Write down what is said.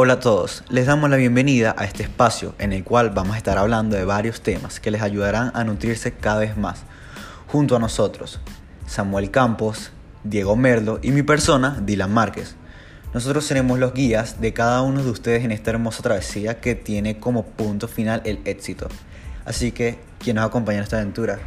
Hola a todos, les damos la bienvenida a este espacio en el cual vamos a estar hablando de varios temas que les ayudarán a nutrirse cada vez más. Junto a nosotros, Samuel Campos, Diego Merlo y mi persona, Dylan Márquez. Nosotros seremos los guías de cada uno de ustedes en esta hermosa travesía que tiene como punto final el éxito. Así que, ¿quién nos acompaña en esta aventura?